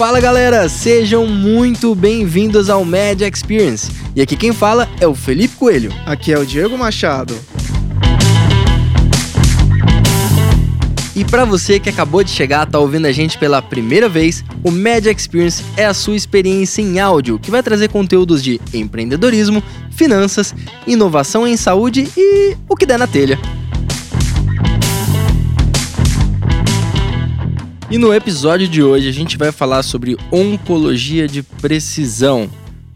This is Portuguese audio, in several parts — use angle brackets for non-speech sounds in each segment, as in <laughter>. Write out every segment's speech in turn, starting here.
Fala galera, sejam muito bem-vindos ao Med Experience. E aqui quem fala é o Felipe Coelho. Aqui é o Diego Machado. E para você que acabou de chegar, tá ouvindo a gente pela primeira vez, o Media Experience é a sua experiência em áudio que vai trazer conteúdos de empreendedorismo, finanças, inovação em saúde e o que der na telha. E no episódio de hoje a gente vai falar sobre oncologia de precisão.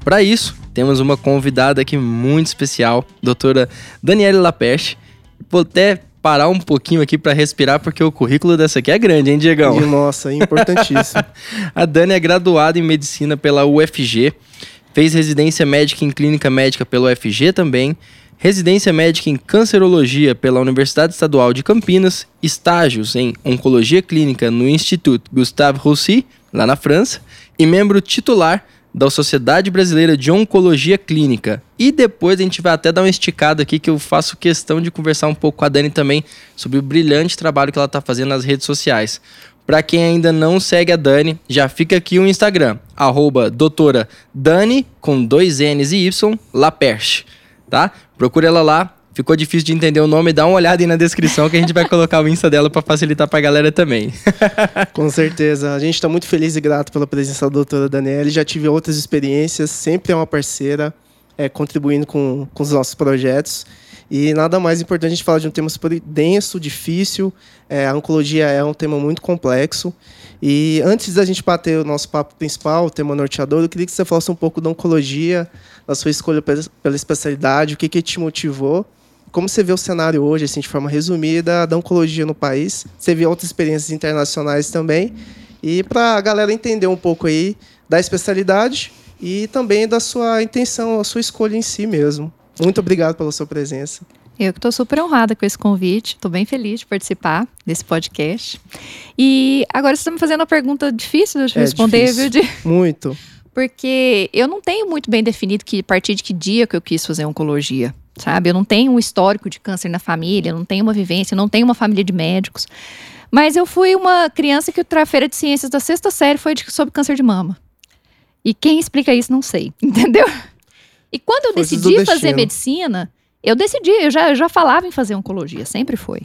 Para isso, temos uma convidada aqui muito especial, doutora Daniela Lapeche. Vou até parar um pouquinho aqui para respirar, porque o currículo dessa aqui é grande, hein, Diegão? Nossa, é importantíssimo. <laughs> a Dani é graduada em medicina pela UFG, fez residência médica em clínica médica pela UFG também, residência médica em cancerologia pela Universidade Estadual de Campinas, estágios em oncologia clínica no Instituto Gustave Roussy, lá na França, e membro titular da Sociedade Brasileira de Oncologia Clínica. E depois a gente vai até dar uma esticada aqui que eu faço questão de conversar um pouco com a Dani também sobre o brilhante trabalho que ela está fazendo nas redes sociais. Para quem ainda não segue a Dani, já fica aqui o Instagram, arroba doutora Dani, com dois N's e Y, Laperche, tá? Procura ela lá, ficou difícil de entender o nome, dá uma olhada aí na descrição que a gente vai colocar o Insta dela para facilitar para a galera também. <laughs> Com certeza. A gente está muito feliz e grato pela presença da doutora Daniela. Já tive outras experiências, sempre é uma parceira, é, contribuindo com, com os nossos projetos. E nada mais importante a gente falar de um tema super denso, difícil. É, a oncologia é um tema muito complexo. E antes da gente bater o nosso papo principal, o tema norteador, eu queria que você falasse um pouco da oncologia, da sua escolha pela especialidade, o que, que te motivou como você vê o cenário hoje, assim, de forma resumida, da oncologia no país? Você vê outras experiências internacionais também. E para a galera entender um pouco aí da especialidade e também da sua intenção, a sua escolha em si mesmo. Muito obrigado pela sua presença. Eu que estou super honrada com esse convite, estou bem feliz de participar desse podcast. E agora você está me fazendo uma pergunta difícil de é responder, difícil. viu? De... Muito. Porque eu não tenho muito bem definido que a partir de que dia que eu quis fazer oncologia sabe? Eu não tenho um histórico de câncer na família, não tenho uma vivência, não tenho uma família de médicos. Mas eu fui uma criança que a feira de ciências da sexta série foi de, sobre câncer de mama. E quem explica isso, não sei, <laughs> entendeu? E quando eu decidi fazer medicina, eu decidi, eu já, eu já falava em fazer oncologia, sempre foi.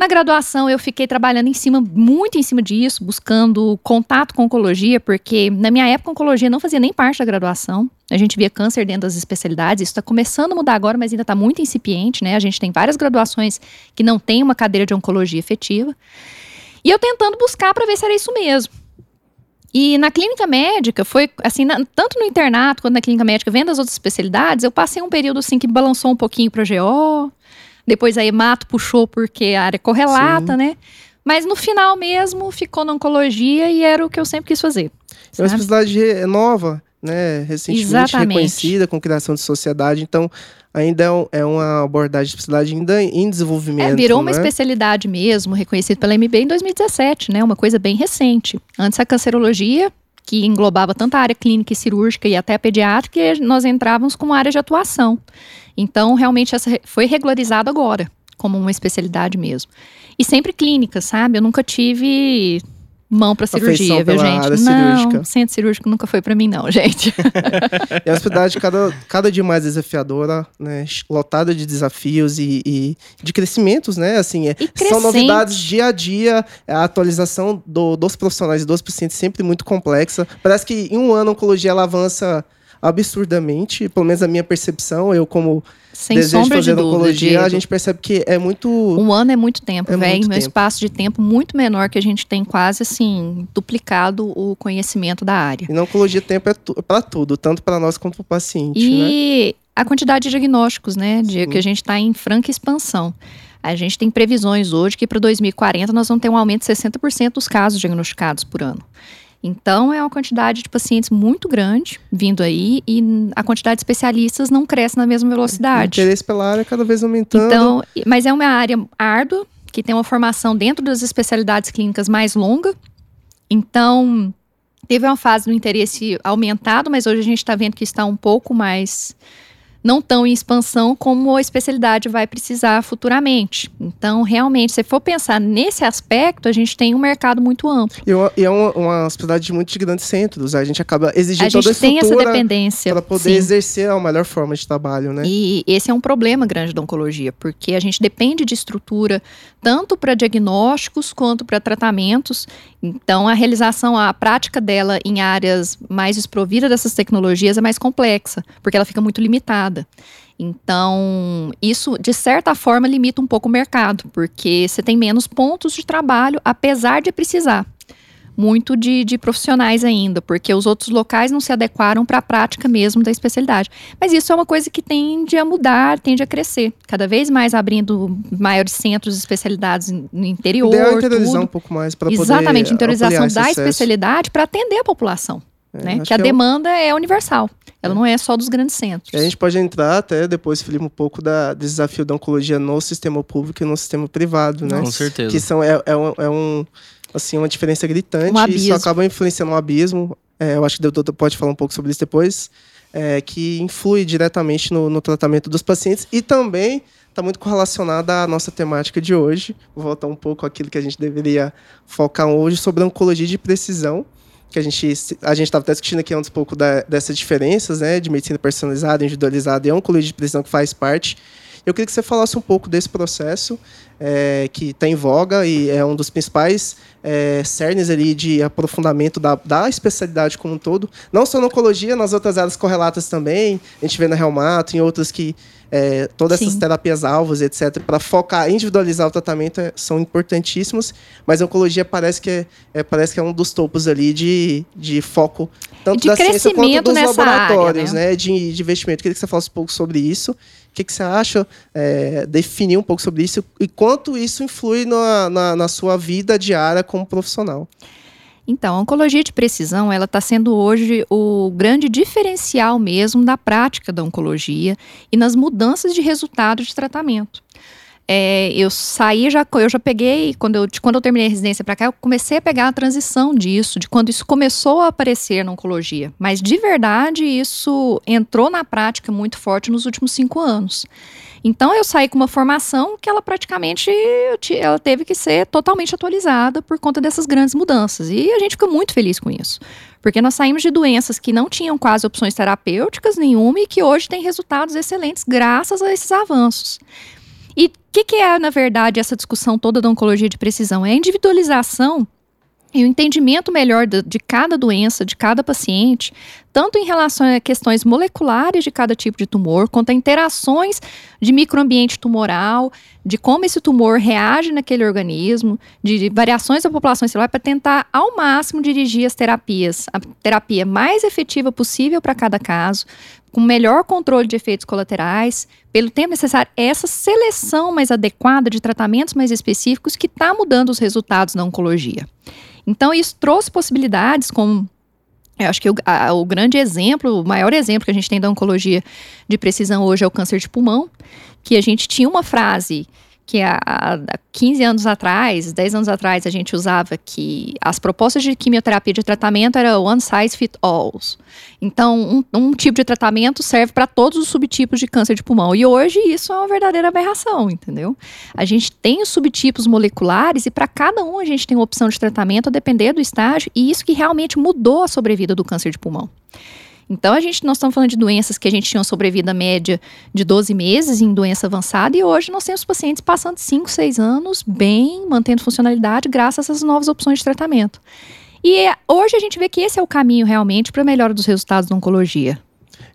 Na graduação, eu fiquei trabalhando em cima, muito em cima disso, buscando contato com oncologia, porque na minha época, oncologia não fazia nem parte da graduação. A gente via câncer dentro das especialidades. Isso está começando a mudar agora, mas ainda está muito incipiente, né? A gente tem várias graduações que não tem uma cadeira de oncologia efetiva. E eu tentando buscar para ver se era isso mesmo. E na clínica médica, foi assim, na, tanto no internato quanto na clínica médica, vendo as outras especialidades, eu passei um período assim que balançou um pouquinho para GO, depois a Hemato puxou porque a área correlata, Sim. né? Mas no final mesmo ficou na oncologia e era o que eu sempre quis fazer. É uma especialidade nova, né? Recentemente Exatamente. reconhecida com criação de sociedade, então ainda é, é uma abordagem de especialidade ainda em desenvolvimento. É, virou né? uma especialidade mesmo, reconhecida pela MB em 2017, né? Uma coisa bem recente. Antes a cancerologia, que englobava tanto a área clínica e cirúrgica e até a pediátrica, nós entrávamos com área de atuação. Então, realmente, essa foi regularizado agora, como uma especialidade mesmo. E sempre clínica, sabe? Eu nunca tive mão para cirurgia, viu, gente? Área não, cirúrgica. centro cirúrgico nunca foi para mim, não, <laughs> gente. e a hospedagem cada, cada dia mais desafiadora, né? Lotada de desafios e, e de crescimentos, né? Assim, é, são novidades dia a dia, a atualização do, dos profissionais e dos pacientes sempre muito complexa. Parece que em um ano a oncologia ela avança absurdamente, pelo menos a minha percepção, eu como Sem desejo de fazer de dúvida, oncologia, Diego. a gente percebe que é muito... Um ano é muito tempo, é velho, um espaço de tempo muito menor que a gente tem quase, assim, duplicado o conhecimento da área. E na oncologia tempo é tu, para tudo, tanto para nós quanto para o paciente, E né? a quantidade de diagnósticos, né, de, que a gente está em franca expansão. A gente tem previsões hoje que para 2040 nós vamos ter um aumento de 60% dos casos diagnosticados por ano. Então, é uma quantidade de pacientes muito grande vindo aí e a quantidade de especialistas não cresce na mesma velocidade. O interesse pela área cada vez aumentando. Então, mas é uma área árdua, que tem uma formação dentro das especialidades clínicas mais longa. Então, teve uma fase do interesse aumentado, mas hoje a gente está vendo que está um pouco mais não tão em expansão como a especialidade vai precisar futuramente. Então, realmente, se for pensar nesse aspecto, a gente tem um mercado muito amplo. E, é uma, uma especialidade de muitos grandes centros. A gente acaba exigindo a toda a tem essa dependência para poder sim. exercer a melhor forma de trabalho, né? E esse é um problema grande da oncologia, porque a gente depende de estrutura tanto para diagnósticos quanto para tratamentos. Então, a realização, a prática dela em áreas mais desprovidas dessas tecnologias é mais complexa, porque ela fica muito limitada. Então, isso, de certa forma, limita um pouco o mercado, porque você tem menos pontos de trabalho, apesar de precisar muito de, de, profissionais ainda, porque os outros locais não se adequaram para a prática mesmo da especialidade. Mas isso é uma coisa que tende a mudar, tende a crescer. Cada vez mais abrindo maiores centros de especialidades no interior. Ideal interiorizar um pouco mais para poder Exatamente, interiorização da especialidade para atender a população. É, né? Que a que demanda é, é, universal. Ela é. não é só dos grandes centros. a gente pode entrar até depois, Felipe, um pouco da, do desafio da oncologia no sistema público e no sistema privado, né? Com certeza. Que são, é, é, um, é um, assim, uma diferença gritante um e isso acaba influenciando um abismo. É, eu acho que o doutor pode falar um pouco sobre isso depois. É, que influi diretamente no, no tratamento dos pacientes e também está muito correlacionada à nossa temática de hoje. Vou voltar um pouco àquilo que a gente deveria focar hoje sobre a oncologia de precisão que a gente a gente estava discutindo aqui antes um pouco da, dessas diferenças, né, de medicina personalizada, individualizada e oncologia de precisão que faz parte. Eu queria que você falasse um pouco desse processo é, que está em voga e é um dos principais é, cernes ali de aprofundamento da, da especialidade como um todo. Não só na oncologia, nas outras áreas correlatas também. A gente vê na reumato, em outras que é, todas Sim. essas terapias alvos, etc., para focar, individualizar o tratamento é, são importantíssimos, mas a oncologia parece que é, é, parece que é um dos topos ali de, de foco, tanto de da ciência quanto dos laboratórios, área, né? né? De, de investimento. Queria que você falasse um pouco sobre isso. O que, que você acha? É, definir um pouco sobre isso e quanto isso influi na, na, na sua vida diária como profissional. Então, a oncologia de precisão, ela está sendo hoje o grande diferencial mesmo da prática da oncologia e nas mudanças de resultado de tratamento. É, eu saí, já, eu já peguei, quando eu, quando eu terminei a residência para cá, eu comecei a pegar a transição disso, de quando isso começou a aparecer na oncologia. Mas, de verdade, isso entrou na prática muito forte nos últimos cinco anos. Então eu saí com uma formação que ela praticamente ela teve que ser totalmente atualizada por conta dessas grandes mudanças. E a gente fica muito feliz com isso. Porque nós saímos de doenças que não tinham quase opções terapêuticas nenhuma e que hoje têm resultados excelentes graças a esses avanços. E o que, que é, na verdade, essa discussão toda da oncologia de precisão? É a individualização e o entendimento melhor de, cada doença, de cada paciente, tanto em relação a questões moleculares de cada tipo de tumor, quanto a interações de microambiente tumoral, de como esse tumor reage naquele organismo, de variações da população celular, para tentar ao máximo dirigir as terapias, a terapia mais efetiva possível para cada caso, com melhor controle de efeitos colaterais, pelo tempo necessário, essa seleção mais adequada de tratamentos mais específicos que está mudando os resultados na oncologia. Então, isso trouxe possibilidades como eu acho que o, a, o, grande exemplo, o maior exemplo que a gente tem da oncologia de precisão hoje é o câncer de pulmão, que a gente tinha uma frase que há, há 15 anos atrás, 10 anos atrás, a gente usava que as propostas de quimioterapia de tratamento era one size fit all. Então, um, um tipo de tratamento serve para todos os subtipos de câncer de pulmão. E hoje isso é uma verdadeira aberração, entendeu? A gente tem os subtipos moleculares e para cada um a gente tem uma opção de tratamento a depender do estágio, e isso que realmente mudou a sobrevida do câncer de pulmão. Então, a gente, nós estamos falando de doenças que a gente tinha uma sobrevida média de 12 meses em doença avançada e hoje nós temos pacientes passando 5, 6 anos bem, mantendo funcionalidade graças a essas novas opções de tratamento. E hoje a gente vê que esse é o caminho realmente para a melhora dos resultados da oncologia.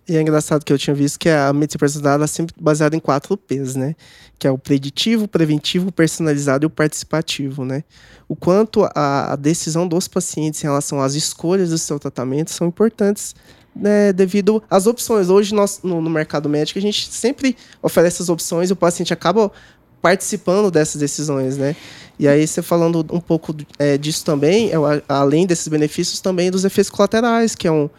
E é engraçado que eu tinha visto que a medicina personalizada é sempre baseada em quatro P's, né? Que é o preditivo, preventivo, personalizado e o participativo, né? O quanto a, a decisão dos pacientes em relação às escolhas do seu tratamento são importantes né, devido às opções. Hoje, nós, no, no, mercado médico, a gente sempre oferece as opções e o paciente acaba participando dessas decisões, né? E aí, você falando um pouco é, disso também, é, além desses benefícios, também dos efeitos colaterais, que é um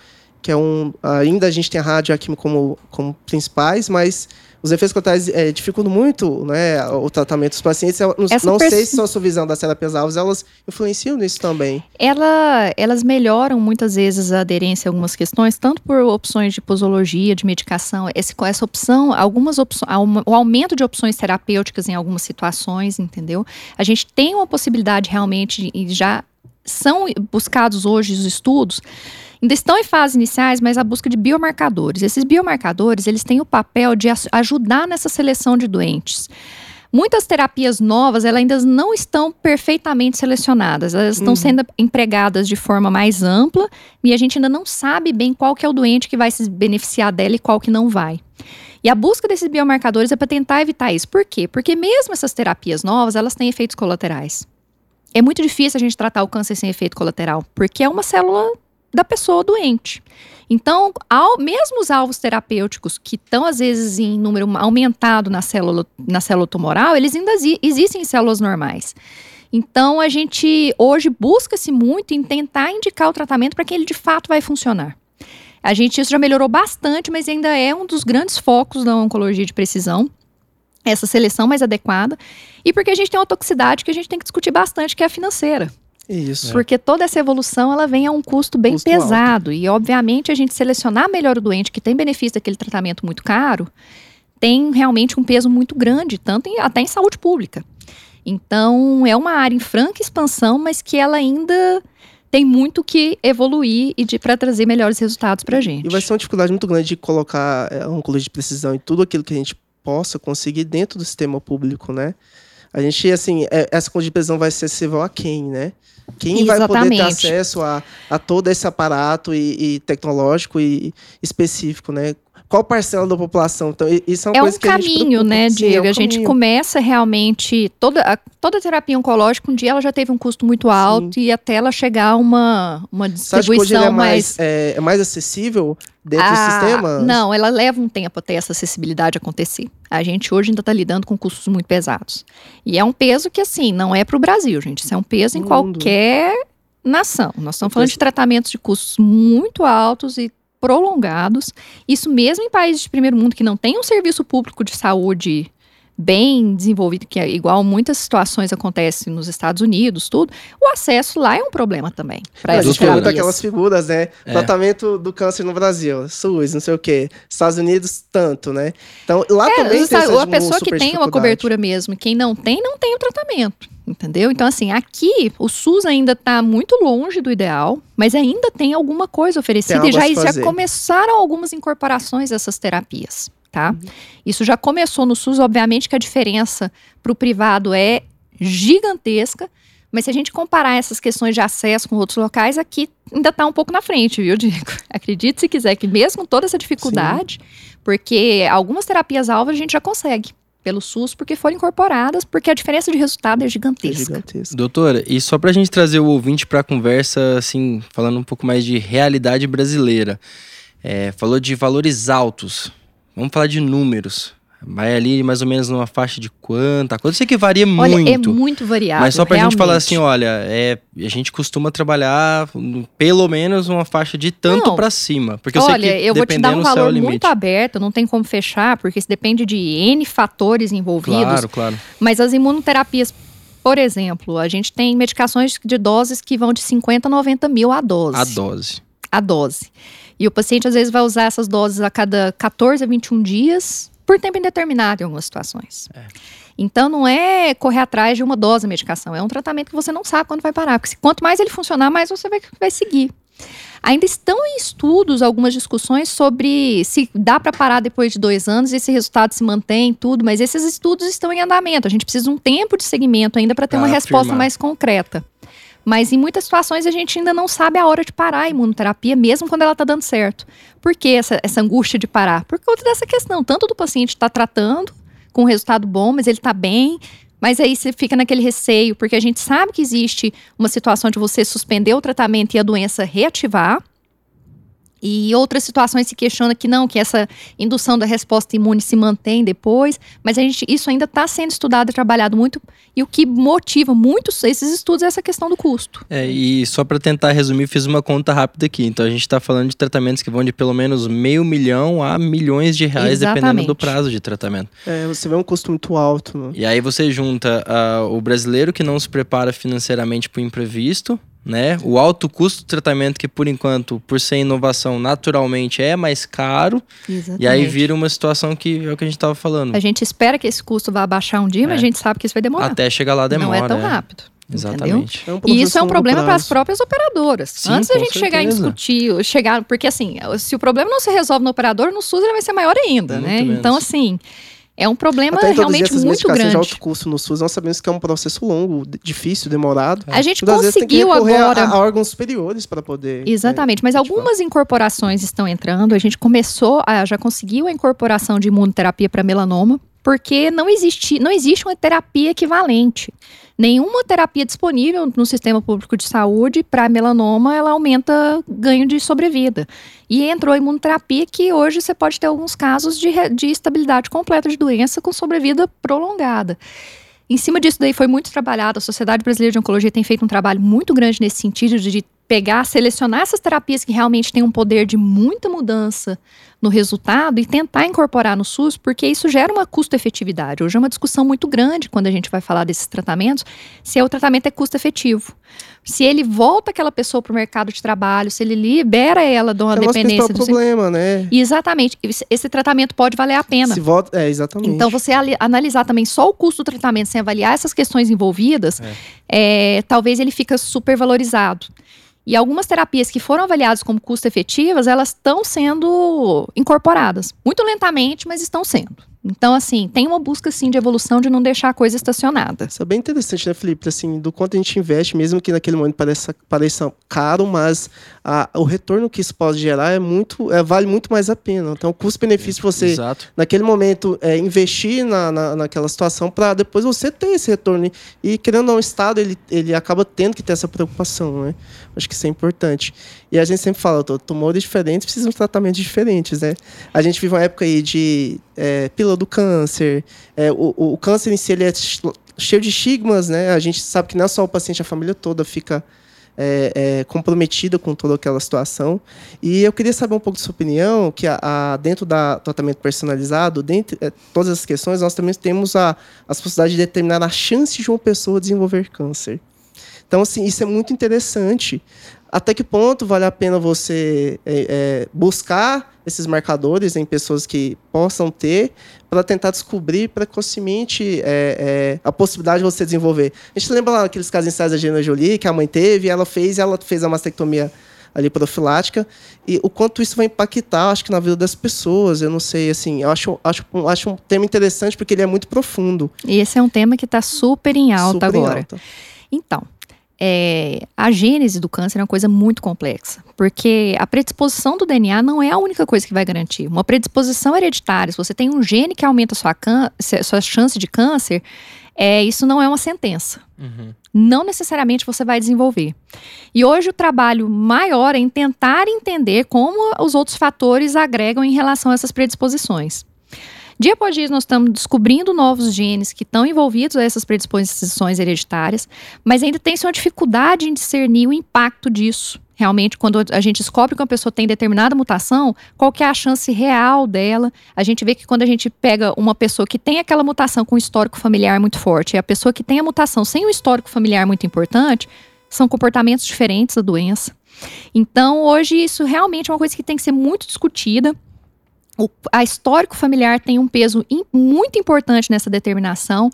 que é um. Ainda a gente tem a radioquímica como, como principais, mas os efeitos colaterais é, dificultam muito né, o tratamento dos pacientes. Eu não, não sei se a sua visão das terapias alvos, elas influenciam nisso também. Ela, elas melhoram muitas vezes a aderência a algumas questões, tanto por opções de posologia, de medicação. Esse, essa opção, algumas opções, o aumento de opções terapêuticas em algumas situações, entendeu? A gente tem uma possibilidade realmente, e já são buscados hoje os estudos ainda estão em fases iniciais, mas a busca de biomarcadores. Esses biomarcadores, eles têm o papel de ajudar nessa seleção de doentes. Muitas terapias novas, elas ainda não estão perfeitamente selecionadas. Elas estão uhum. sendo empregadas de forma mais ampla e a gente ainda não sabe bem qual que é o doente que vai se beneficiar dela e qual que não vai. E a busca desses biomarcadores é para tentar evitar isso. Por quê? Porque mesmo essas terapias novas, elas têm efeitos colaterais. É muito difícil a gente tratar o câncer sem efeito colateral, porque é uma célula da pessoa doente. Então, ao, mesmo os alvos terapêuticos, que estão às vezes em número aumentado na célula, na célula tumoral, eles ainda existem em células normais. Então, a gente hoje busca-se muito em tentar indicar o tratamento para que ele de fato vai funcionar. A gente isso já melhorou bastante, mas ainda é um dos grandes focos da oncologia de precisão essa seleção mais adequada e porque a gente tem uma toxicidade que a gente tem que discutir bastante, que é a financeira. Isso. Porque toda essa evolução ela vem a um custo bem custo pesado. Alto. E, obviamente, a gente selecionar melhor o doente que tem benefício daquele tratamento muito caro tem realmente um peso muito grande, tanto em, até em saúde pública. Então, é uma área em franca expansão, mas que ela ainda tem muito que evoluir e para trazer melhores resultados para a gente. E vai ser uma dificuldade muito grande de colocar é, colégio de precisão em tudo aquilo que a gente possa conseguir dentro do sistema público, né? A gente, assim, é, essa condição de precisão vai ser acessível a quem, né? Quem Exatamente. vai poder ter acesso a, a todo esse aparato e, e tecnológico e específico, né? Qual parcela da população? Então, isso é uma é coisa um que caminho, a gente né, Diego? É um a gente começa realmente toda a, toda a terapia oncológica um dia ela já teve um custo muito alto Sim. e até ela chegar a uma uma distribuição é mais mais, é, é mais acessível dentro ah, do sistema? Não, ela leva um tempo até essa acessibilidade acontecer. A gente hoje ainda está lidando com custos muito pesados. E é um peso que, assim, não é para o Brasil, gente. Isso é um peso em qualquer nação. Nós estamos falando de tratamentos de custos muito altos e prolongados. Isso mesmo em países de primeiro mundo que não tem um serviço público de saúde bem desenvolvido, que é igual muitas situações acontecem nos Estados Unidos, tudo, o acesso lá é um problema também. Para essas terapias. aquelas figuras, né? É. Tratamento do câncer no Brasil, SUS, não sei o quê. Estados Unidos, tanto, né? Então, lá é, também tem essa A pessoa que tem uma cobertura mesmo, quem não tem, não tem o tratamento. Entendeu? Então, assim, aqui o SUS ainda está muito longe do ideal, mas ainda tem alguma coisa oferecida e já, já começaram algumas incorporações dessas terapias tá? Uhum. Isso já começou no SUS, obviamente que a diferença para o privado é gigantesca, mas se a gente comparar essas questões de acesso com outros locais, aqui ainda está um pouco na frente, viu, <laughs> Diego? Acredite se quiser que mesmo com toda essa dificuldade, Sim. porque algumas terapias-alvo a gente já consegue pelo SUS porque foram incorporadas, porque a diferença de resultado é gigantesca. É gigantesca. Doutora, e só para a gente trazer o ouvinte para a conversa, assim, falando um pouco mais de realidade brasileira, é, falou de valores altos Vamos falar de números. Vai ali mais ou menos numa faixa de quanta coisa. Eu sei que varia olha, muito. É muito variável. Mas só pra realmente. gente falar assim, olha, é, a gente costuma trabalhar pelo menos uma faixa de tanto para cima. Porque olha, eu sei que eu vou te dar um é valor muito aberto, não tem como fechar, porque isso depende de N fatores envolvidos. Claro, claro. Mas as imunoterapias, por exemplo, a gente tem medicações de doses que vão de 50 a 90 mil a dose. A dose. A dose. E o paciente às vezes vai usar essas doses a cada 14 a 21 dias, por tempo indeterminado em algumas situações. É. Então não é correr atrás de uma dose de medicação, é um tratamento que você não sabe quando vai parar. Porque quanto mais ele funcionar, mais você vai, vai seguir. Ainda estão em estudos algumas discussões sobre se dá para parar depois de dois anos e esse resultado se mantém, tudo, mas esses estudos estão em andamento. A gente precisa de um tempo de segmento ainda para ter pra uma resposta afirmar. mais concreta. Mas em muitas situações a gente ainda não sabe a hora de parar a imunoterapia, mesmo quando ela está dando certo. Por que essa, essa angústia de parar? Por conta dessa questão, tanto do paciente estar tá tratando com resultado bom, mas ele está bem, mas aí você fica naquele receio, porque a gente sabe que existe uma situação de você suspender o tratamento e a doença reativar. E outras situações se questiona que não, que essa indução da resposta imune se mantém depois, mas a gente, isso ainda está sendo estudado e trabalhado muito. E o que motiva muitos esses estudos é essa questão do custo. É, e só para tentar resumir, fiz uma conta rápida aqui. Então a gente está falando de tratamentos que vão de pelo menos meio milhão a milhões de reais, Exatamente. dependendo do prazo de tratamento. É, você vê um custo muito alto. Né? E aí você junta ah, o brasileiro que não se prepara financeiramente para o imprevisto, né? O alto custo do tratamento que por enquanto, por ser inovação, naturalmente é mais caro. Exatamente. E aí vira uma situação que é o que a gente estava falando. A gente espera que esse custo vá baixar um dia, mas É. a gente sabe que isso vai demorar. Até chegar lá demora. não é tão é. rápido. Exatamente. É um E isso é um problema para as próprias operadoras. Sim, Antes da gente chegar em discutir, chegar, porque assim, se o problema não se resolve no operador, no SUS ele vai ser maior ainda, Muito né? menos. Então assim, é um problema Até realmente muito grande. de alto custo no SUS, nós sabemos que é um processo longo, difícil, demorado. A gente conseguiu recorrer a- agora. a, órgãos superiores para poder. Exatamente, mas ativar. algumas incorporações estão entrando. A gente começou, a, já conseguiu a incorporação de imunoterapia para melanoma, porque não existe, não existe uma terapia equivalente. Nenhuma terapia disponível no sistema público de saúde para melanoma, ela aumenta ganho de sobrevida. E entrou a imunoterapia que hoje você pode ter alguns casos de, de estabilidade completa de doença com sobrevida prolongada. Em cima disso daí foi muito trabalhado. A Sociedade Brasileira de Oncologia tem feito um trabalho muito grande nesse sentido de pegar, selecionar essas terapias que realmente têm um poder de muita mudança no resultado e tentar incorporar no SUS, porque isso gera uma custo-efetividade. Hoje é uma discussão muito grande quando a gente vai falar desses tratamentos, se o tratamento é custo-efetivo. Se ele volta aquela pessoa para o mercado de trabalho, se ele libera ela de uma É dependência do problema, né? Exatamente. Esse- tratamento pode valer a pena. Se volta, é, exatamente. Então, você ali- analisar também só o custo do tratamento sem avaliar essas questões envolvidas, é, talvez ele fica super valorizado. E algumas terapias que foram avaliadas como custo-efetivas, elas estão sendo incorporadas. Muito lentamente, mas estão sendo. Então, assim, tem uma busca, sim, de evolução de não deixar a coisa estacionada. Isso é bem interessante, né, Felipe? Assim, do quanto a gente investe, mesmo que naquele momento pareça, pareça caro, mas a- o retorno que isso pode gerar é muito, é, vale muito mais a pena. Então, o custo-benefício você, Exato. naquele momento, é, investir na, na, naquela situação para depois você ter esse retorno. E, querendo ou não, o Estado, ele, ele acaba tendo que ter essa preocupação, né? Acho que isso é importante. E a gente sempre fala, "Tô- tumores diferentes precisam de tratamentos diferentes, né? A gente vive uma época aí de é, pílula do câncer, é, o, o- câncer em si ele é ch- cheio de estigmas, né? A gente sabe que não é só o paciente, a família toda fica é, é, comprometida com toda aquela situação. E eu queria saber um pouco da sua opinião, que a, a- dentro da tratamento personalizado, dentre é, todas as questões, nós também temos a, as possibilidades de determinar a chance de uma pessoa desenvolver câncer. Então, assim, isso é muito interessante. Até que ponto vale a pena você é, é, buscar esses marcadores em pessoas que possam ter para tentar descobrir precocemente é, é, a possibilidade de você desenvolver? A gente lembra lá aqueles casos iniciais da Gina Jolie, que a mãe teve, ela fez, ela fez a mastectomia ali profilática e o quanto isso vai impactar, acho que na vida das pessoas, eu não sei, assim, eu acho, acho, acho um tema interessante porque ele é muito profundo. E esse é um tema que está super em alta super em agora. alta. Então, é, a gênese do câncer é uma coisa muito complexa, porque a predisposição do DNA não é a única coisa que vai garantir. Uma predisposição hereditária, se você tem um gene que aumenta a sua, sua chance de câncer, é, isso não é uma sentença. Uhum. Não necessariamente você vai desenvolver. E hoje o trabalho maior é em tentar entender como os outros fatores agregam em relação a essas predisposições. Dia após dia, nós estamos descobrindo novos genes que estão envolvidos a essas predisposições hereditárias, mas ainda tem-se uma dificuldade em discernir o impacto disso. Realmente, quando a gente descobre que uma pessoa tem determinada mutação, qual que é a chance real dela? A gente vê que quando a gente pega uma pessoa que tem aquela mutação com um histórico familiar muito forte e a pessoa que tem a mutação sem um histórico familiar muito importante, são comportamentos diferentes da doença. Então, hoje, isso realmente é uma coisa que tem que ser muito discutida. O, a histórico familiar tem um peso im- muito importante nessa determinação,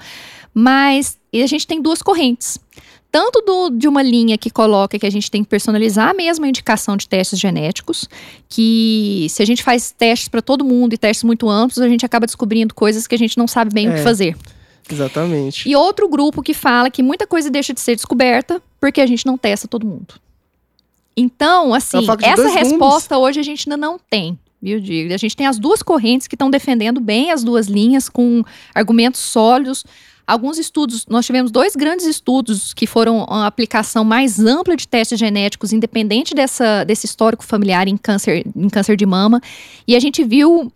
mas a gente tem duas correntes. Tanto do- de uma linha que coloca que a gente tem que personalizar mesmo a indicação de testes genéticos, que se a gente faz testes para todo mundo e testes muito amplos, a gente acaba descobrindo coisas que a gente não sabe bem o que É. fazer. Exatamente. E outro grupo que fala que muita coisa deixa de ser descoberta porque a gente não testa todo mundo. Então, assim, É essa resposta hoje a gente ainda não tem. Diego? A gente tem as duas correntes que estão defendendo bem as duas linhas com argumentos sólidos. Alguns estudos, nós tivemos dois grandes estudos que foram a aplicação mais ampla de testes genéticos, independente dessa, desse histórico familiar em câncer, em câncer de mama. E a gente viu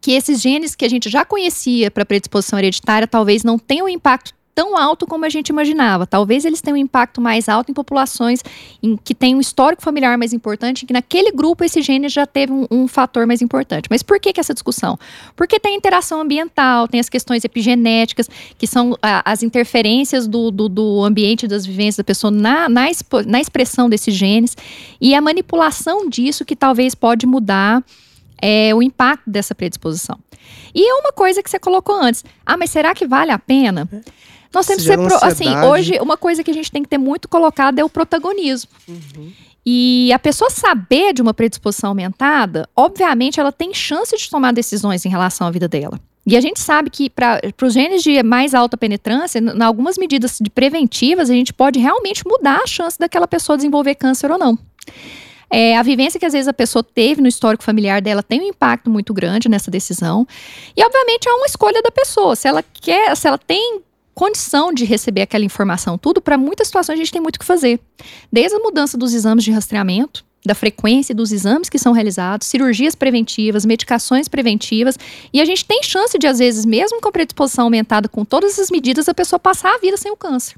que esses genes que a gente já conhecia para predisposição hereditária talvez não tenham impacto tão alto como a gente imaginava. Talvez eles tenham um impacto mais alto em populações em que tem um histórico familiar mais importante, em que naquele grupo esse gene já teve um, um fator mais importante. Mas por que, que essa discussão? Porque tem interação ambiental, tem as questões epigenéticas, que são a, as interferências do, do, do, ambiente, das vivências da pessoa na, na, expo, na expressão desses genes, e a manipulação disso que talvez pode mudar é, o impacto dessa predisposição. E é uma coisa que você colocou antes. Ah, mas será que vale a pena? É. Nós temos que ser. Pro, assim, hoje, uma coisa que a gente tem que ter muito colocado é o protagonismo. Uhum. E a pessoa saber de uma predisposição aumentada, obviamente, ela tem chance de tomar decisões em relação à vida dela. E a gente sabe que para os genes de mais alta penetrância, em algumas medidas de preventivas, a gente pode realmente mudar a chance daquela pessoa desenvolver câncer ou não. É, a vivência que às vezes a pessoa teve no histórico familiar dela tem um impacto muito grande nessa decisão. E, obviamente, é uma escolha da pessoa. Se ela quer, se ela tem condição de receber aquela informação tudo, para muitas situações a gente tem muito o que fazer. Desde a mudança dos exames de rastreamento, da frequência dos exames que são realizados, cirurgias preventivas, medicações preventivas, e a gente tem chance de, às vezes, mesmo com a predisposição aumentada com todas essas medidas, a pessoa passar a vida sem o câncer.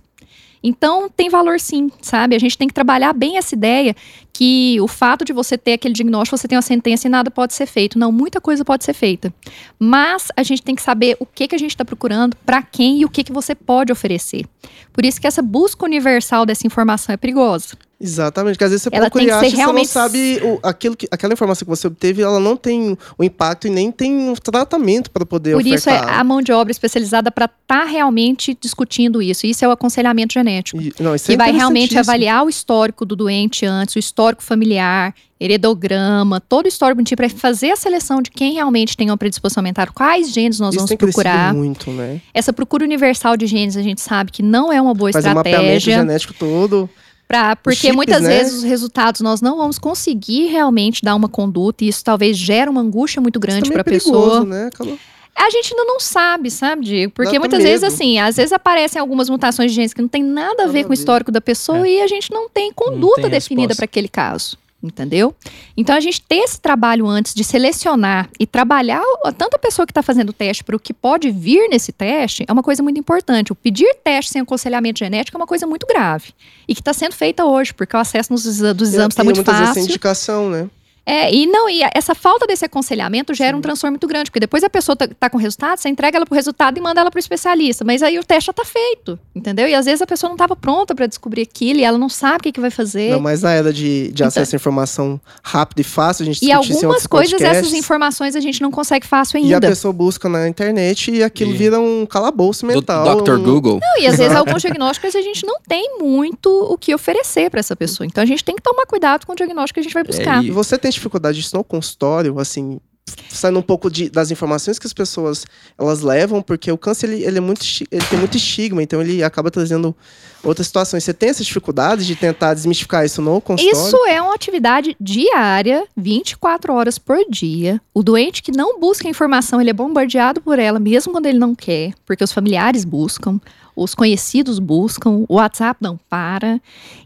Então, tem valor sim, sabe? A gente tem que trabalhar bem essa ideia que o fato de você ter aquele diagnóstico, você tem uma sentença e nada pode ser feito. Não, muita coisa pode ser feita. Mas a gente tem que saber o que, que a gente está procurando, para quem e o que, que você pode oferecer. Por isso que essa busca universal dessa informação é perigosa. Exatamente, porque às vezes você ela procura e acha realmente... você não sabe o, aquilo que, aquela informação que você obteve, ela não tem o impacto e nem tem um tratamento para poder Por ofertar. isso é a mão de obra especializada para estar tá realmente discutindo isso. Isso é o aconselhamento genético. E, não, isso que é vai realmente avaliar o histórico do doente antes, o histórico familiar, heredograma, todo o histórico bonitinho para fazer a seleção de quem realmente tem uma predisposição aumentar, quais genes nós Isso vamos procurar. muito, né? Essa procura universal de genes a gente sabe que não é uma boa Faz estratégia. Faz um mapeamento genético todo. Pra, porque chips, muitas né? vezes os resultados nós não vamos conseguir realmente dar uma conduta e isso talvez gera uma angústia muito grande para a é pessoa. Né? Acabou. A gente ainda não sabe, sabe, Diego? Porque muitas medo. vezes, assim, às vezes aparecem algumas mutações de genes que não tem nada a ver com o histórico da pessoa é. e a gente não tem conduta não tem definida para aquele caso entendeu? Então a gente ter esse trabalho antes de selecionar e trabalhar tanto a pessoa que está fazendo o teste para o que pode vir nesse teste é uma coisa muito importante. O pedir teste sem aconselhamento genético é uma coisa muito grave e que está sendo feita hoje porque o acesso nos, dos exames está muito muitas fácil. Vezes sem indicação, né? É, e não, e essa falta desse aconselhamento gera Sim. um transtorno muito grande, porque depois a pessoa tá, tá com o resultado, você entrega ela pro resultado e manda ela pro especialista. Mas aí o teste já tá feito, entendeu? E às vezes a pessoa não estava pronta para descobrir aquilo e ela não sabe o que, que vai fazer. Não, mas na era de, de então, acesso à informação rápido e fácil, a gente E algumas coisas, podcasts, essas informações a gente não consegue fácil ainda. E a pessoa busca na internet e aquilo e... vira um calabouço mental. Dr. Google. Não, e às vezes <laughs> alguns diagnósticos a gente não tem muito o que oferecer para essa pessoa. Então a gente tem que tomar cuidado com o diagnóstico que a gente vai é, buscar. É, e você tem dificuldade disso não consultório, assim, saindo um pouco de, das informações que as pessoas elas levam, porque o câncer ele, ele, é muito, ele tem muito estigma, então ele acaba trazendo outras situações. Você tem essas dificuldades de tentar desmistificar isso no consultório? Isso é uma atividade diária, 24 horas por dia. O doente que não busca informação, ele é bombardeado por ela, mesmo quando ele não quer, porque os familiares buscam os conhecidos buscam, o WhatsApp não para.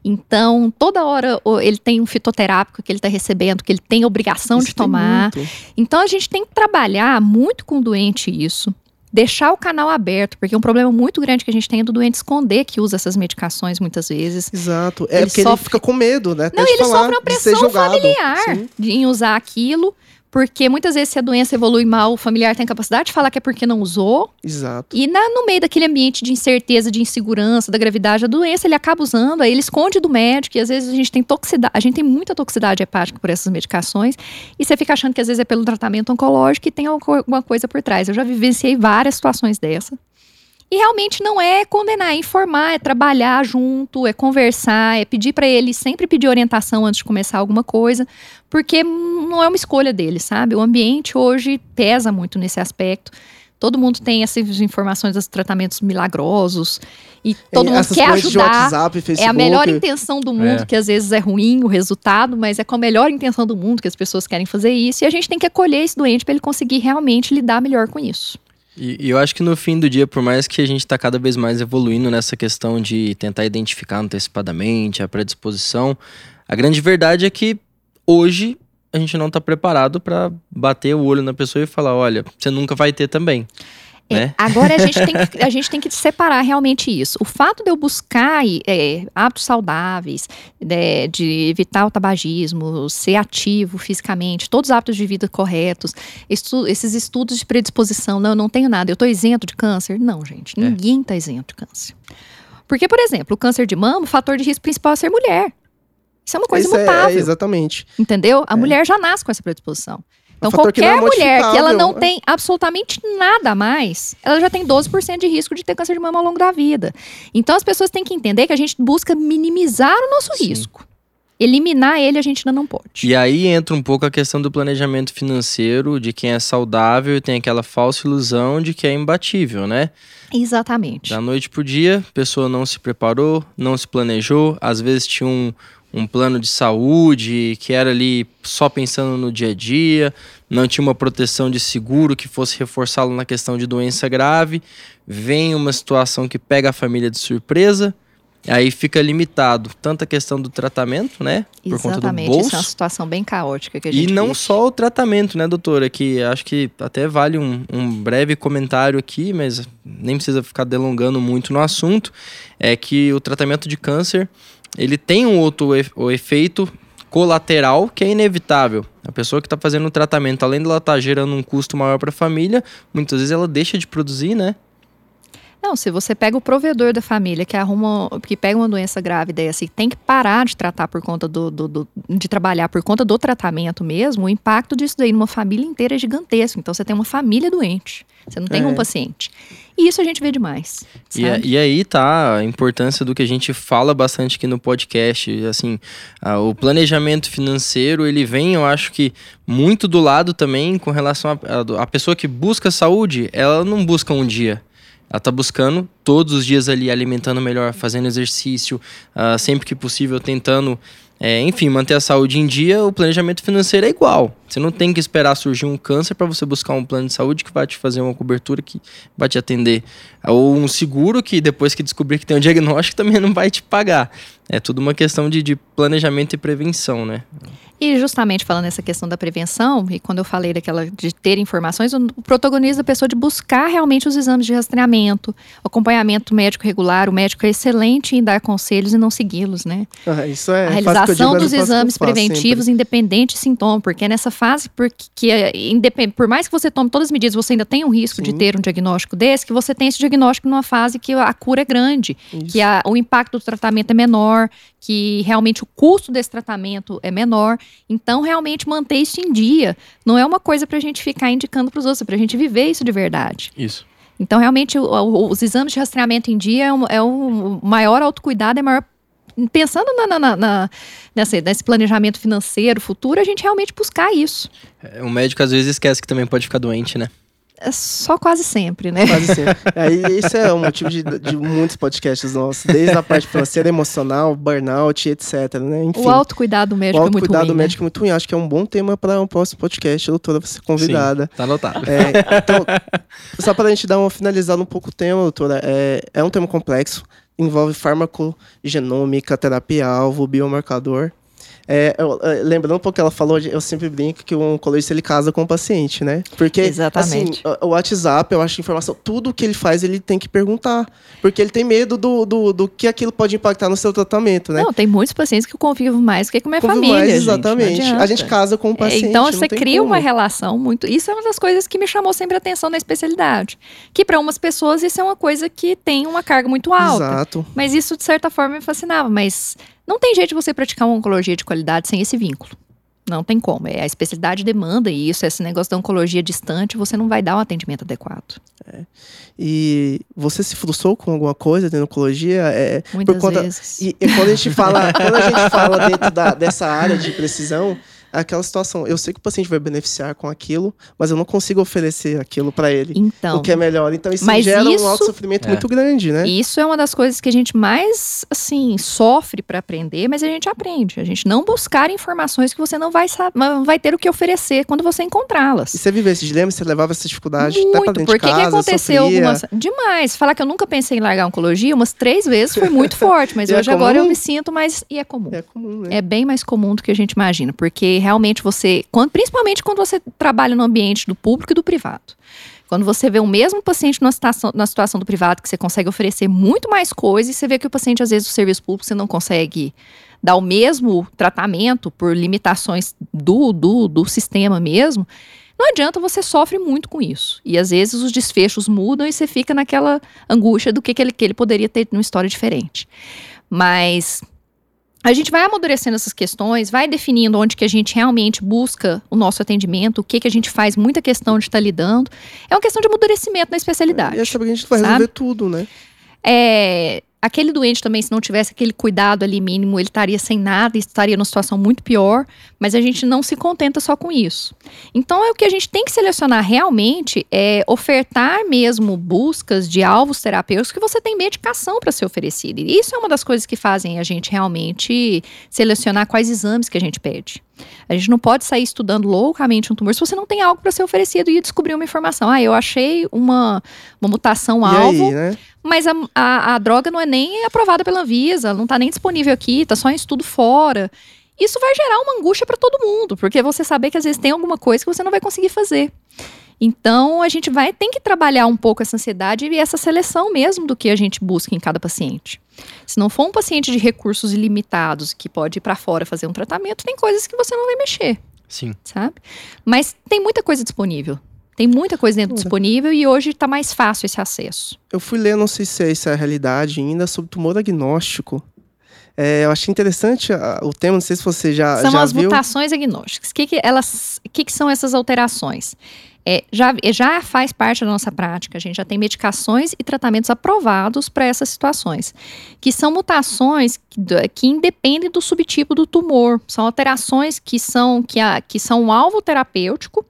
Então, toda hora ele tem um fitoterápico que ele está recebendo, que ele tem obrigação isso de tomar. Então, a gente tem que trabalhar muito com o doente isso. Deixar o canal aberto, porque um problema muito grande que a gente tem é do doente esconder que usa essas medicações muitas vezes. Exato. É ele porque sofre... ele fica com medo, né? Não, ele sofre uma pressão familiar Sim. em usar aquilo. Porque muitas vezes, se a doença evolui mal, o familiar tem capacidade de falar que é porque não usou. Exato. E na, no meio daquele ambiente de incerteza, de insegurança, da gravidade da doença, ele acaba usando, aí ele esconde do médico, e às vezes a gente tem toxicidade, a gente tem muita toxicidade hepática por essas medicações, e você fica achando que às vezes é pelo tratamento oncológico e tem alguma coisa por trás. Eu já vivenciei várias situações dessa. E realmente não é condenar, é informar, é trabalhar junto, é conversar, é pedir para ele sempre pedir orientação antes de começar alguma coisa, porque não é uma escolha dele, sabe? O ambiente hoje pesa muito nesse aspecto. Todo mundo tem essas informações dos tratamentos milagrosos e todo mundo quer ajudar. WhatsApp, é a melhor intenção do mundo, é. que às vezes é ruim o resultado, mas é com a melhor intenção do mundo que as pessoas querem fazer isso. E a gente tem que acolher esse doente para ele conseguir realmente lidar melhor com isso. E, eu acho que no fim do dia, por mais que a gente está cada vez mais evoluindo nessa questão de tentar identificar antecipadamente a predisposição, a grande verdade é que hoje a gente não está preparado para bater o olho na pessoa e falar, olha, você nunca vai ter também. É, né? Agora a gente, tem <laughs> que, a gente tem que separar realmente isso. O fato de eu buscar é, hábitos saudáveis, né, de evitar o tabagismo, ser ativo fisicamente, todos os hábitos de vida corretos, estu esses estudos de predisposição, não, eu não tenho nada, eu estou isento de câncer? Não, gente, ninguém está isento de câncer. Porque, por exemplo, o câncer de mama, o fator de risco principal é ser mulher. Isso é uma coisa Isso é- imutável. é, exatamente. Entendeu? A mulher já nasce com essa predisposição. Então, fator que não qualquer é mulher que ela não modificável, tem absolutamente nada a mais, ela já tem 12% de risco de ter câncer de mama ao longo da vida. Então, as pessoas têm que entender que a gente busca minimizar o nosso Sim. risco. Eliminar ele a gente ainda não pode. E aí entra um pouco a questão do planejamento financeiro, de quem é saudável e tem aquela falsa ilusão de que é imbatível, né? Exatamente. Da noite pro dia, a pessoa não se preparou, não se planejou, às vezes tinha um, um plano de saúde que era ali só pensando no dia a dia, não tinha uma proteção de seguro que fosse reforçá-lo na questão de doença grave, vem uma situação que pega a família de surpresa, aí fica limitado tanto a questão do tratamento, né, por conta do Exatamente. bolso, Isso é uma situação bem caótica que a e gente não vive. só o tratamento, né, doutora? Que acho que até vale um, um breve comentário aqui, mas nem precisa ficar delongando muito no assunto. É que o tratamento de câncer ele tem um outro o efeito colateral que é inevitável. A pessoa que está fazendo o tratamento, além de ela estar gerando um custo maior para a família, muitas vezes ela deixa de produzir, né? Não, se você pega o provedor da família que arruma, que pega uma doença grávida e assim, tem que parar de tratar por conta do, do- do- de trabalhar por conta do tratamento mesmo, o impacto disso daí numa família inteira é gigantesco. Então você tem uma família doente, você não tem É. um paciente. E isso a gente vê demais. E, a- sabe? e aí tá a importância do que a gente fala bastante aqui no podcast. Assim, ah, o planejamento financeiro, ele vem, eu acho que, muito do lado também com relação a, a, a pessoa que busca saúde, ela não busca um dia. Ela tá buscando todos os dias ali alimentando melhor, fazendo exercício, ah, sempre que possível tentando, é, enfim, manter a saúde em dia. O planejamento financeiro é igual. Você não tem que esperar surgir um câncer para você buscar um plano de saúde que vai te fazer uma cobertura que vai te atender. Ou um seguro que depois que descobrir que tem um <laughs> diagnóstico também não vai te pagar. É tudo uma questão de, de planejamento e prevenção, né? E justamente falando nessa questão da prevenção, e quando eu falei daquela de ter informações, o protagonista da pessoa de buscar realmente os exames de rastreamento, acompanhamento médico regular, o médico é excelente em dar conselhos e não segui-los, né? Ah, isso é a realização digo, é dos exames preventivos, independente de sintoma, porque é nessa fase, porque que é por mais que você tome todas as medidas, você ainda tem um risco de Sim. ter um diagnóstico desse, que você tem esse diagnóstico numa fase que a cura é grande, sempre. que a- o impacto do tratamento é menor, que realmente o custo desse tratamento é menor. Então, realmente manter isso em dia não é uma coisa para a gente ficar indicando para os outros, é para a gente viver isso de verdade. Isso. Então, realmente, o- o- os exames de rastreamento em dia é um, é um maior autocuidado, é maior. Pensando na, na- na- na- nessa- nesse planejamento financeiro futuro, a gente realmente buscar isso. É, O médico às vezes esquece que também pode ficar doente, né? É só quase sempre, né? Quase sempre. Aí, esse é o motivo de, de muitos podcasts nossos, desde a parte financeira, emocional, burnout, etc. Né? Enfim, O autocuidado do o médico é muito autocuidado ruim, né? médico é muito ruim. Acho que é um bom tema para um próximo podcast, doutora, você convidada. Sim, tá anotado. É, então, só para a gente dar uma finalizada um pouco o tema, doutora, é, é um tema complexo, envolve farmacogenômica, terapia-alvo, biomarcador. É, eu- é, lembrando um pouco que ela falou, eu sempre brinco que um oncologista ele casa com o paciente, né? Porque, Exatamente. assim, o- o WhatsApp, eu acho informação, tudo que ele faz, ele tem que perguntar. Porque ele tem medo do, do, do que aquilo pode impactar no seu tratamento, né? Não, tem muitos pacientes que eu convivo mais que com a minha Convive família. mais, gente, exatamente. a gente casa com o paciente. então você cria como. uma relação muito. Isso é uma das coisas que me chamou sempre a atenção na especialidade. Que para umas pessoas isso é uma coisa que tem uma carga muito alta. Exato. Mas isso, de certa forma, me fascinava. Mas não tem jeito de você praticar uma oncologia de qualidade sem esse vínculo. Não tem como. É, a especialidade demanda isso, esse negócio da oncologia distante, você não vai dar um atendimento adequado. E você se frustrou com alguma coisa de oncologia? É, Muitas por conta, vezes. E, e quando a gente fala, <laughs> quando a gente fala dentro da- dessa área de precisão, aquela situação. Eu sei que o paciente vai beneficiar com aquilo, mas eu não consigo oferecer aquilo para ele. Então. O que é melhor. Então isso Mas gera isso- um alto sofrimento É. muito grande, né? Isso é uma das coisas que a gente mais, assim, sofre para aprender, mas a gente aprende. A gente não buscar informações que você não vai, sa- não vai ter o que oferecer quando você encontrá-las. E você viveu esse dilema, você levava essa dificuldade até pra Muito, dentro porque de que casa, aconteceu sofria. algumas. Demais. Falar que eu nunca pensei em largar a oncologia umas três vezes foi muito <laughs> forte, mas é hoje agora eu me sinto mais. E é comum. É comum, né? É bem mais comum do que a gente imagina, porque realmente você, quando- principalmente quando você trabalha no ambiente do público e do privado. Quando você vê o mesmo paciente numa situação, na situação do privado, que você consegue oferecer muito mais coisas, e você vê que o paciente, às vezes, no serviço público, você não consegue dar o mesmo tratamento por limitações do, do, do sistema mesmo, não adianta, você sofre muito com isso. E às vezes os desfechos mudam e você fica naquela angústia do que, que, ele, que ele poderia ter numa história diferente. Mas a gente vai amadurecendo essas questões, vai definindo onde que a gente realmente busca o nosso atendimento, o que que a gente faz muita questão de estar lidando. É uma questão de amadurecimento na especialidade. E achava que a gente vai sabe? resolver tudo, né? É, aquele doente também, se não tivesse aquele cuidado ali mínimo, ele estaria sem nada e estaria numa situação muito pior, mas a gente não se contenta só com isso. Então, é o que a gente tem que selecionar realmente é ofertar mesmo buscas de alvos terapêuticos que você tem medicação para ser oferecida. E isso é uma das coisas que fazem a gente realmente selecionar quais exames que a gente pede. A gente não pode sair estudando loucamente um tumor se você não tem algo para ser oferecido e descobrir uma informação. Ah, eu achei uma, uma mutação alvo, aí, né? mas a, a, a droga não é nem aprovada pela Anvisa, não está nem disponível aqui, está só em estudo fora. Isso vai gerar uma angústia para todo mundo, porque você saber que às vezes tem alguma coisa que você não vai conseguir fazer. Então a gente vai tem que trabalhar um pouco essa ansiedade e essa seleção mesmo do que a gente busca em cada paciente. Se não for um paciente de recursos ilimitados que pode ir para fora fazer um tratamento, tem coisas que você não vai mexer Sim. sabe? Mas tem muita coisa disponível. Tem muita coisa dentro disponível e hoje está mais fácil esse acesso. Eu fui ler, não sei se essa é a realidade ainda, sobre tumor agnóstico. É, eu achei interessante ah, o tema, não sei se você já, são já as viu. mutações agnósticas. O que, que, elas, que, que são essas alterações? É, já, já faz parte da nossa prática, a gente já tem medicações e tratamentos aprovados para essas situações, que são mutações que, que independem do subtipo do tumor, são alterações que são, que, a, que são um alvo terapêutico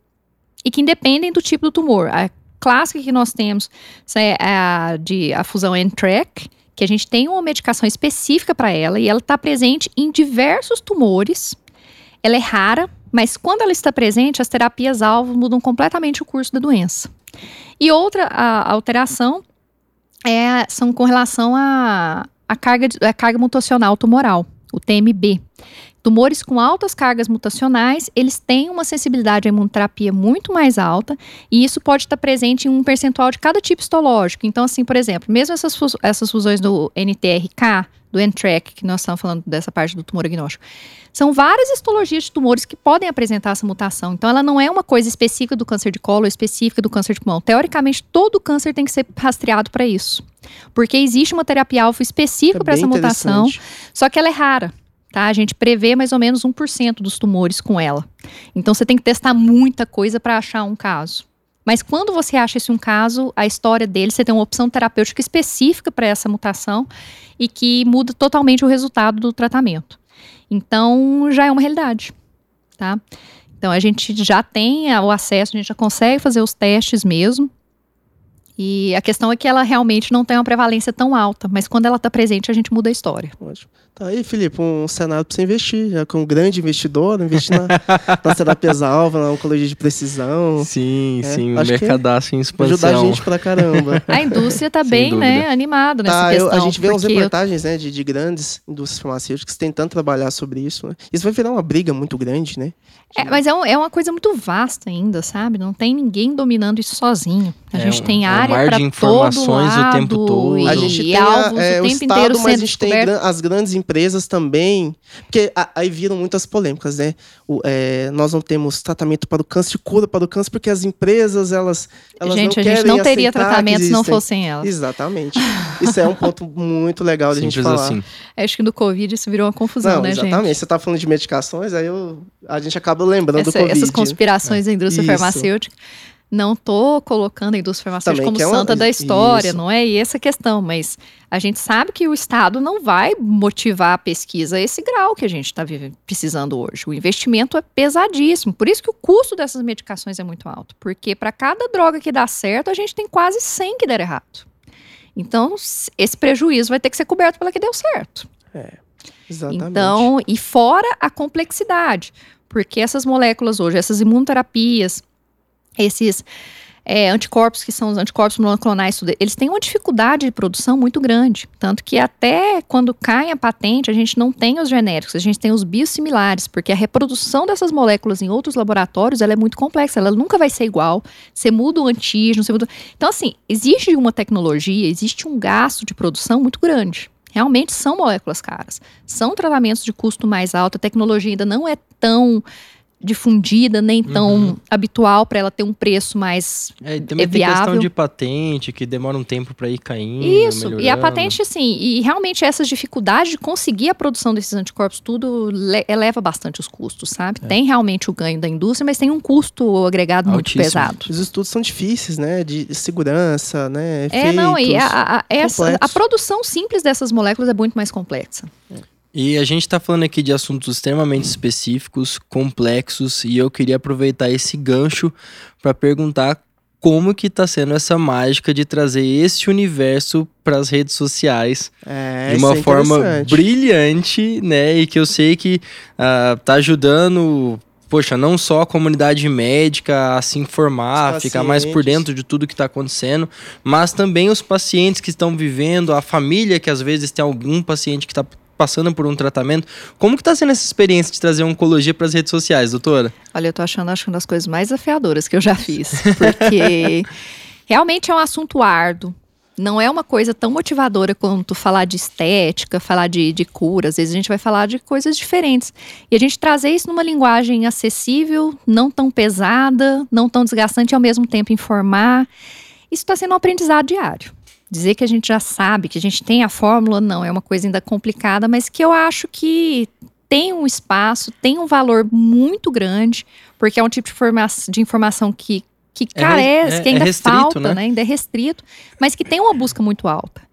e que independem do tipo do tumor. A clássica que nós temos é a de a fusão NTRK, que a gente tem uma medicação específica para ela e ela está presente em diversos tumores. Ela é rara, mas quando ela está presente, as terapias-alvo mudam completamente o curso da doença. E outra a- alteração é, são com relação à à carga, de- à carga mutacional tumoral, o TMB. Tumores com altas cargas mutacionais, eles têm uma sensibilidade à imunoterapia muito mais alta, e isso pode estar presente em um percentual de cada tipo histológico. Então, assim, por exemplo, mesmo essas, fus- essas fusões do NTRK, do NTRK, que nós estamos falando dessa parte do tumor agnóstico, são várias histologias de tumores que podem apresentar essa mutação. Então, ela não é uma coisa específica do câncer de colo ou específica do câncer de pulmão. Teoricamente, todo câncer tem que ser rastreado para isso. Porque existe uma terapia-alvo específica É para essa mutação, só que ela é rara. Tá? A gente prevê mais ou menos 1% dos tumores com ela. Então você tem que testar muita coisa para achar um caso. Mas quando você acha esse um caso, a história dele, você tem uma opção terapêutica específica para essa mutação e que muda totalmente o resultado do tratamento. Então já é uma realidade, tá? Então a gente já tem o acesso, a gente já consegue fazer os testes mesmo. E a questão é que ela realmente não tem uma prevalência tão alta, mas quando ela está presente, a gente muda a história. Ótimo. Tá aí, Felipe, um cenário para você investir, já que é um grande investidor, investir na, <laughs> nas terapias alva, na oncologia de precisão. Sim, É, sim. O mercadaço em expansão. Ajudar a gente pra caramba. <laughs> A indústria está Sem bem, né, animada nessa Tá, eu- questão. a gente vê uns porque reportagens né, de, de grandes indústrias farmacêuticas tentando trabalhar sobre isso. Né? Isso vai virar uma briga muito grande, né? É, mas é, um- é uma coisa muito vasta ainda, sabe? Não tem ninguém dominando isso sozinho. A É gente um- tem é um área mar de para informações todo o tempo lado todo. E, A gente e tem a- alvos é, o o tempo Estado, inteiro mas sendo a gente tem descoberto. as grandes empresas também. Porque aí viram muitas polêmicas, né? O- é, nós não temos tratamento para o câncer, de cura para o câncer, porque as empresas, elas, elas gente, não a gente não teria tratamento se não fossem elas. Exatamente. Isso é um ponto muito legal de a <laughs> gente falar. assim. Acho que no Covid isso virou uma confusão, Não, né, exatamente. gente? Você tá falando de medicações, aí eu- a gente acaba lembrando do Essa- Covid. essas conspirações da indústria Isso. farmacêutica. Não tô colocando a indústria farmacêutica Também como é uma- santa da história, isso. não é essa a questão, mas a gente sabe que o Estado não vai motivar a pesquisa a esse grau que a gente está precisando hoje. O investimento é pesadíssimo, por isso que o custo dessas medicações é muito alto, porque para cada droga que dá certo, a gente tem quase 100 que der errado. Então, esse prejuízo vai ter que ser coberto pela que deu certo. Exatamente. Então, e fora a complexidade, porque essas moléculas hoje, essas imunoterapias, esses é, anticorpos que são os anticorpos monoclonais, eles têm uma dificuldade de produção muito grande. Tanto que até quando cai a patente, a gente não tem os genéricos, a gente tem os biosimilares, porque a reprodução dessas moléculas em outros laboratórios ela é muito complexa, ela nunca vai ser igual. Você muda o antígeno, você muda. Então, assim, existe uma tecnologia, existe um gasto de produção muito grande. Realmente são moléculas caras. São tratamentos de custo mais alto, a tecnologia ainda não é tão difundida, nem tão Uhum. habitual para ela ter um preço mais É, também É tem questão viável. de patente, que demora um tempo para ir caindo. Isso, e a melhorando. patente, assim, e realmente essas dificuldades de conseguir a produção desses anticorpos, tudo le- eleva bastante os custos, sabe? É. Tem realmente o ganho da indústria, mas tem um custo agregado muito Altíssimo. pesado. Os estudos são difíceis, né? De segurança, né? É, não, e a, efeitos. a- essa, a produção simples dessas moléculas é muito mais complexa. E a gente está falando aqui de assuntos extremamente específicos, complexos, e eu queria aproveitar esse gancho para perguntar como que tá sendo essa mágica de trazer esse universo para as redes sociais É, de uma é forma brilhante, né? E que eu sei que ah, tá ajudando, poxa, não só a comunidade médica a se informar, Os ficar mais por dentro de tudo que está acontecendo, mas também os pacientes que estão vivendo, a família que às vezes tem algum paciente que está passando por um tratamento. Como que tá sendo essa experiência de trazer oncologia para as redes sociais, doutora? Olha, eu tô achando, acho uma das coisas mais desafiadoras que eu já fiz. Porque <laughs> realmente é um assunto árduo. Não é uma coisa tão motivadora quanto falar de estética, falar de, de cura. Às vezes a gente vai falar de coisas diferentes. E a gente trazer isso numa linguagem acessível, não tão pesada, não tão desgastante e ao mesmo tempo informar. Isso está sendo um aprendizado diário. Dizer que a gente já sabe, que a gente tem a fórmula, não, é uma coisa ainda complicada, mas que eu acho que tem um espaço, tem um valor muito grande, porque é um tipo de, forma de informação que, que É carece, re- é- que ainda é restrito, falta, né? né? Ainda é restrito, mas que tem uma busca muito alta.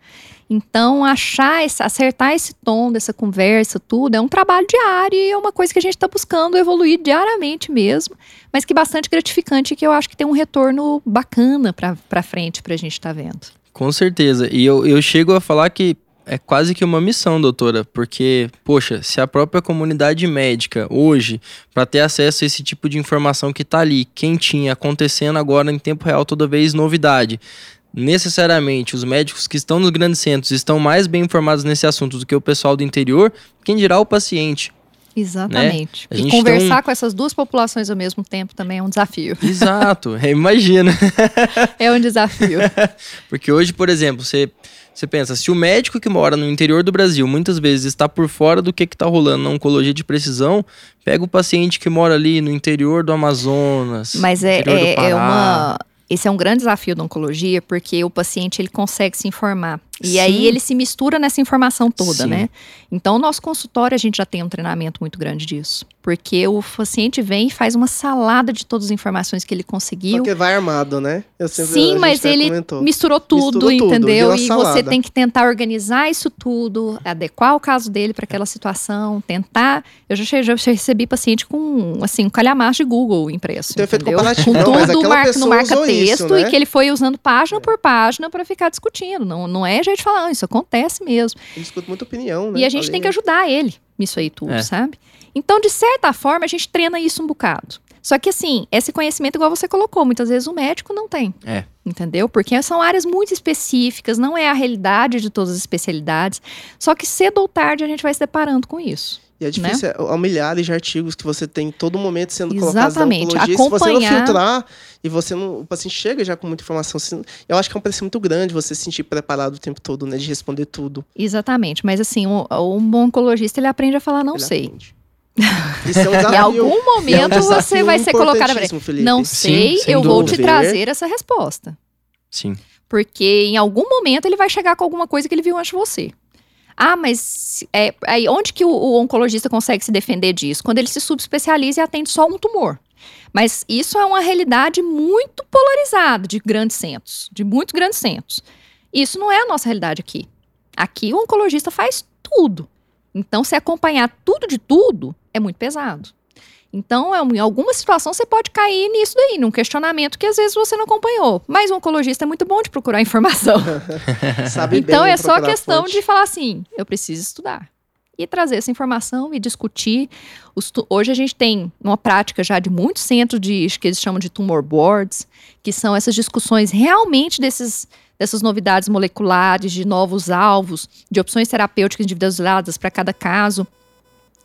Então, achar, esse, acertar esse tom dessa conversa, tudo, é um trabalho diário e é uma coisa que a gente está buscando evoluir diariamente mesmo, mas que bastante gratificante e que eu acho que tem um retorno bacana para frente para a gente estar vendo. Com certeza. E eu, eu chego a falar que é quase que uma missão, doutora, porque, poxa, se a própria comunidade médica hoje, para ter acesso a esse tipo de informação que tá ali, quentinha, acontecendo agora em tempo real, toda vez novidade, necessariamente os médicos que estão nos grandes centros estão mais bem informados nesse assunto do que o pessoal do interior, quem dirá o paciente. Exatamente. A E conversar com essas duas populações ao mesmo tempo também é um desafio. <laughs> Exato, é, imagina. <laughs> É um desafio. <laughs> Porque hoje, por exemplo, você, você pensa, se o médico que mora no interior do Brasil muitas vezes está por fora do que está rolando na oncologia de precisão, pega o paciente que mora ali no interior do Amazonas. Mas é, é, é uma. Esse é um grande desafio da oncologia, porque o paciente ele consegue se informar. E Sim. aí ele se mistura nessa informação toda, Sim. né? Então, o nosso consultório, a gente já tem um treinamento muito grande disso. Porque o paciente vem e faz uma salada de todas as informações que ele conseguiu. Só que vai armado, né? Eu sempre, Sim, mas ele comentou. misturou tudo, Misturou tudo, entendeu? deu uma E você salada. tem que tentar organizar isso tudo, adequar o caso dele para aquela situação, tentar. Eu já, já recebi paciente com assim um calhamaço de Google impresso, Tem efeito comparativo. Com Não, tudo aquela marca, no pessoa marca usou texto isso, né? e que ele foi usando página por página para ficar discutindo. Não, não é jeito de falar, "Ah, isso acontece mesmo. Ele escuta muita opinião, né? E a gente Ali. tem que ajudar ele nisso aí tudo, É. sabe? Então, de certa forma, a gente treina isso um bocado. Só que, assim, esse conhecimento, igual você colocou, muitas vezes o médico não tem. É. Entendeu? Porque são áreas muito específicas, não é a realidade de todas as especialidades. Só que cedo ou tarde a gente vai se deparando com isso. E é difícil, é, há milhares de artigos que você tem em todo momento sendo colocados na Exatamente, oncologia. Se você não acompanhar- filtrar e você não, o paciente chega já com muita informação, assim, eu acho que é um preço muito grande você se sentir preparado o tempo todo, né? De responder tudo. Exatamente. Mas, assim, um, um bom oncologista, ele aprende a falar não Ele sei. aprende. Isso é um <laughs> Em algum E é um momento você vai ser colocado Felipe. Não Sim, sei, sem eu vou te trazer essa resposta. Sim. Porque em algum momento ele vai chegar com alguma coisa que ele viu antes de você. Ah, mas é, aí onde que o, o oncologista consegue se defender disso? Quando ele se subespecializa e atende só um tumor. Mas isso é uma realidade muito polarizada de grandes centros, de muito grandes centros. Isso não é a nossa realidade aqui. Aqui o oncologista faz tudo. Então, se acompanhar tudo de tudo, é muito pesado. Então, é em alguma situação você pode cair nisso daí, num questionamento que às vezes você não acompanhou. Mas um oncologista é muito bom de procurar <laughs> informação. <laughs> Sabe então é só questão fonte. de falar assim: eu preciso estudar. E trazer essa informação e discutir. Hoje a gente tem uma prática já de muitos centros de que eles chamam de tumor boards, que são essas discussões realmente desses, dessas novidades moleculares, de novos alvos, de opções terapêuticas individualizadas para cada caso,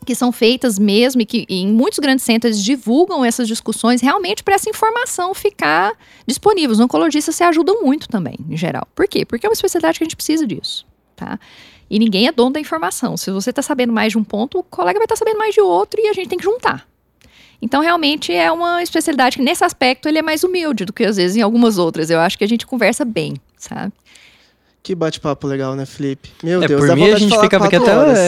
que são feitas mesmo e que e em muitos grandes centros divulgam essas discussões realmente para essa informação ficar disponível. Os oncologistas se ajudam muito também, em geral. Por quê? Porque é uma especialidade que a gente precisa disso, tá? E ninguém é dono da informação. Se você está sabendo mais de um ponto, o colega vai estar sabendo mais de outro e a gente tem que juntar. Então, realmente, é uma especialidade que, nesse aspecto, ele é mais humilde do que, às vezes, em algumas outras. Eu acho que a gente conversa bem, sabe? Que bate-papo legal, né, Felipe? Meu É, Deus, por dá mim a vontade gente ficava aqui até. horas.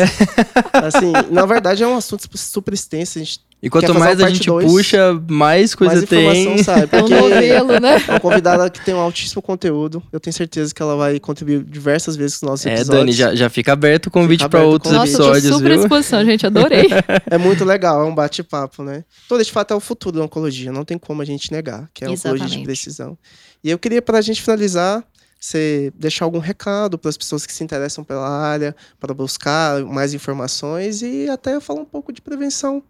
Assim, na verdade é um assunto super extenso. A gente E quanto mais a gente dois? puxa, mais coisa mais informação tem. sai. É um Porque novelo, né? é uma convidada que tem um altíssimo conteúdo. Eu tenho certeza que ela vai contribuir diversas vezes com os nossos É, episódios. Dani, já, já fica aberto o convite para outros convite. Nossa, episódios, super à viu? disposição, gente. Adorei. <laughs> É muito legal, é um bate-papo, né? Então, de fato, é o futuro da oncologia. Não tem como a gente negar que é a oncologia de precisão. E eu queria, para a gente finalizar, você deixar algum recado para as pessoas que se interessam pela área, para buscar mais informações e até falar um pouco de prevenção.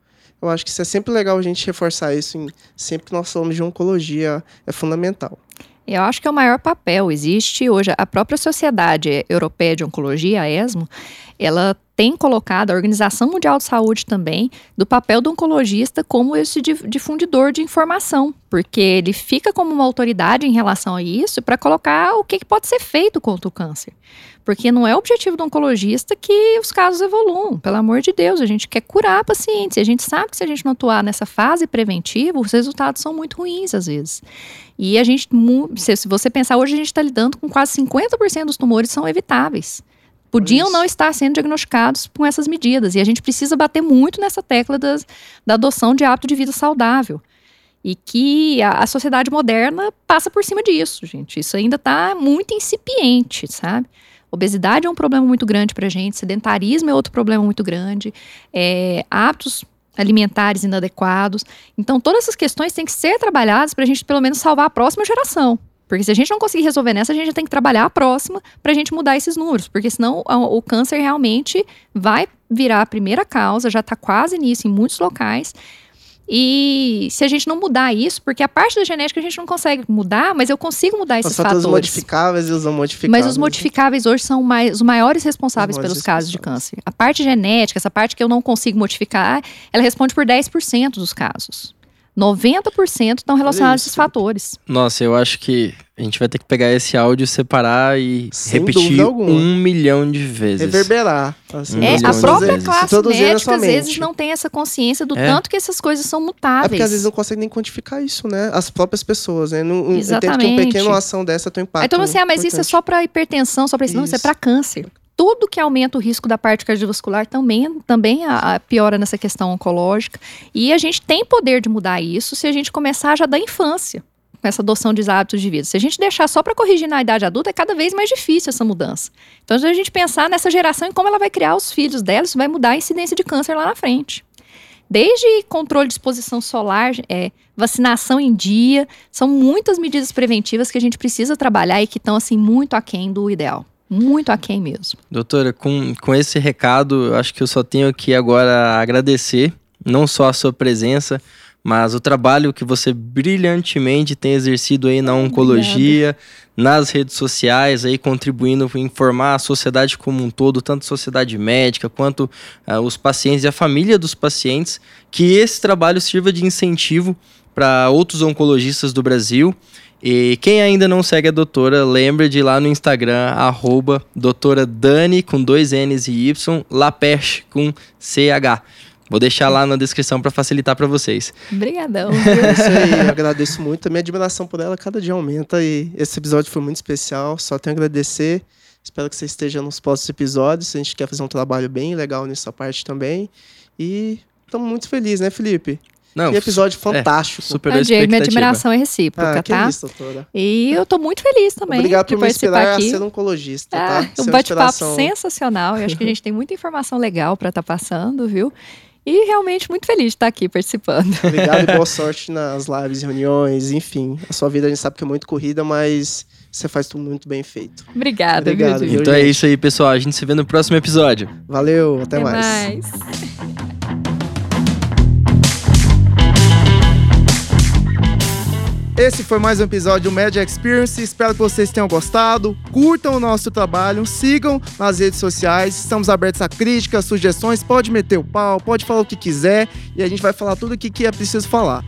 Eu acho que isso é sempre legal a gente reforçar isso em, sempre que nós falamos de oncologia, é fundamental. Eu acho que é o maior papel. Existe hoje a própria Sociedade Europeia de Oncologia, a ESMO, ela tem colocado a Organização Mundial de Saúde também do papel do oncologista como esse dif- difundidor de informação, porque ele fica como uma autoridade em relação a isso para colocar o que, pode ser feito contra o câncer. Porque não é o objetivo do oncologista que os casos evoluam, pelo amor de Deus, a gente quer curar pacientes, a gente sabe que se a gente não atuar nessa fase preventiva, os resultados são muito ruins às vezes. E a gente, se você pensar, hoje a gente está lidando com quase 50% dos tumores são evitáveis. Podiam Isso. não estar sendo diagnosticados com essas medidas. E a gente precisa bater muito nessa tecla das, da adoção de hábito de vida saudável. E que a, a sociedade moderna passa por cima disso, gente. Isso ainda está muito incipiente, sabe? Obesidade é um problema muito grande para gente, sedentarismo é outro problema muito grande, é, hábitos alimentares inadequados. Então, todas essas questões têm que ser trabalhadas para a gente, pelo menos, salvar a próxima geração. Porque se a gente não conseguir resolver nessa, a gente já tem que trabalhar a próxima para a gente mudar esses números. Porque senão o câncer realmente vai virar a primeira causa, já está quase nisso em muitos locais. E se a gente não mudar isso, porque a parte da genética a gente não consegue mudar, mas eu consigo mudar esses Os fatores fatores. modificáveis e os não modificáveis. Mas os modificáveis hoje são mais, os maiores responsáveis Os maiores pelos casos de câncer. A parte genética, essa parte que eu não consigo modificar, ela responde por 10% dos casos. 90% estão relacionados a esses fatores. Nossa, eu acho que a gente vai ter que pegar esse áudio, separar e Sem repetir um milhão de vezes. Reverberar. Assim, Hum, É, a própria classe médica às vezes não tem essa consciência do É. tanto que essas coisas são É mutáveis. porque às vezes não consegue nem quantificar isso, né? As próprias pessoas, né? Não, entende que uma Exatamente. pequena ação dessa tem um impacto. Todo mundo assim, ah, mas isso é importante. só para hipertensão, só para isso. Não, isso é para câncer. Tudo que aumenta o risco da parte cardiovascular também, também a, a piora nessa questão oncológica. E a gente tem poder de mudar isso se a gente começar já da infância, com essa adoção de hábitos de vida. Se a gente deixar só para corrigir na idade adulta, é cada vez mais difícil essa mudança. Então, se a gente pensar nessa geração e como ela vai criar os filhos dela, isso vai mudar a incidência de câncer lá na frente. Desde controle de exposição solar, é, vacinação em dia, são muitas medidas preventivas que a gente precisa trabalhar e que estão assim muito aquém do ideal. Muito aquém mesmo. Doutora, com, com esse recado, acho que eu só tenho aqui agora agradecer, não só a sua presença, mas o trabalho que você brilhantemente tem exercido aí na oncologia, nas redes sociais, aí contribuindo para informar a sociedade como um todo, tanto a sociedade médica quanto ah, os pacientes e a família dos pacientes, que esse trabalho sirva de incentivo para outros oncologistas do Brasil. E quem ainda não segue a doutora, lembra de ir lá no Instagram, arroba doutora Dani, com dois N's e Y, Laperche, com CH. Vou deixar lá na descrição para facilitar para vocês. Obrigadão. <laughs> É isso aí, eu agradeço muito. A minha admiração por ela cada dia aumenta e esse episódio foi muito especial. Só tenho a agradecer. Espero que você esteja nos próximos episódios. A gente quer fazer um trabalho bem legal nessa parte também. E estamos muito felizes, né, Felipe? Não, que episódio fantástico. super Ah, Diego, minha expectativa. admiração é recíproca, Ah, tá? isso. E eu tô muito feliz também Obrigado por me participar inspirar aqui. a ser oncologista, Ah, tá? um é bate-papo inspiração. sensacional. Eu acho que a <laughs> gente tem muita informação legal para estar passando, viu? E realmente muito feliz de estar aqui participando. Obrigado e boa <laughs> sorte nas lives, reuniões, enfim. A sua vida a gente sabe que é muito corrida, mas você faz tudo muito bem feito. Obrigada, Obrigado, viu? Então é gente? isso aí, pessoal. A gente se vê no próximo episódio. Valeu, até, Até mais. mais. <laughs> Esse foi mais um episódio do Media Experience. Espero que vocês tenham gostado. Curtam o nosso trabalho, sigam nas redes sociais. Estamos abertos a críticas, sugestões. Pode meter o pau, pode falar o que quiser e a gente vai falar tudo o que que é preciso falar.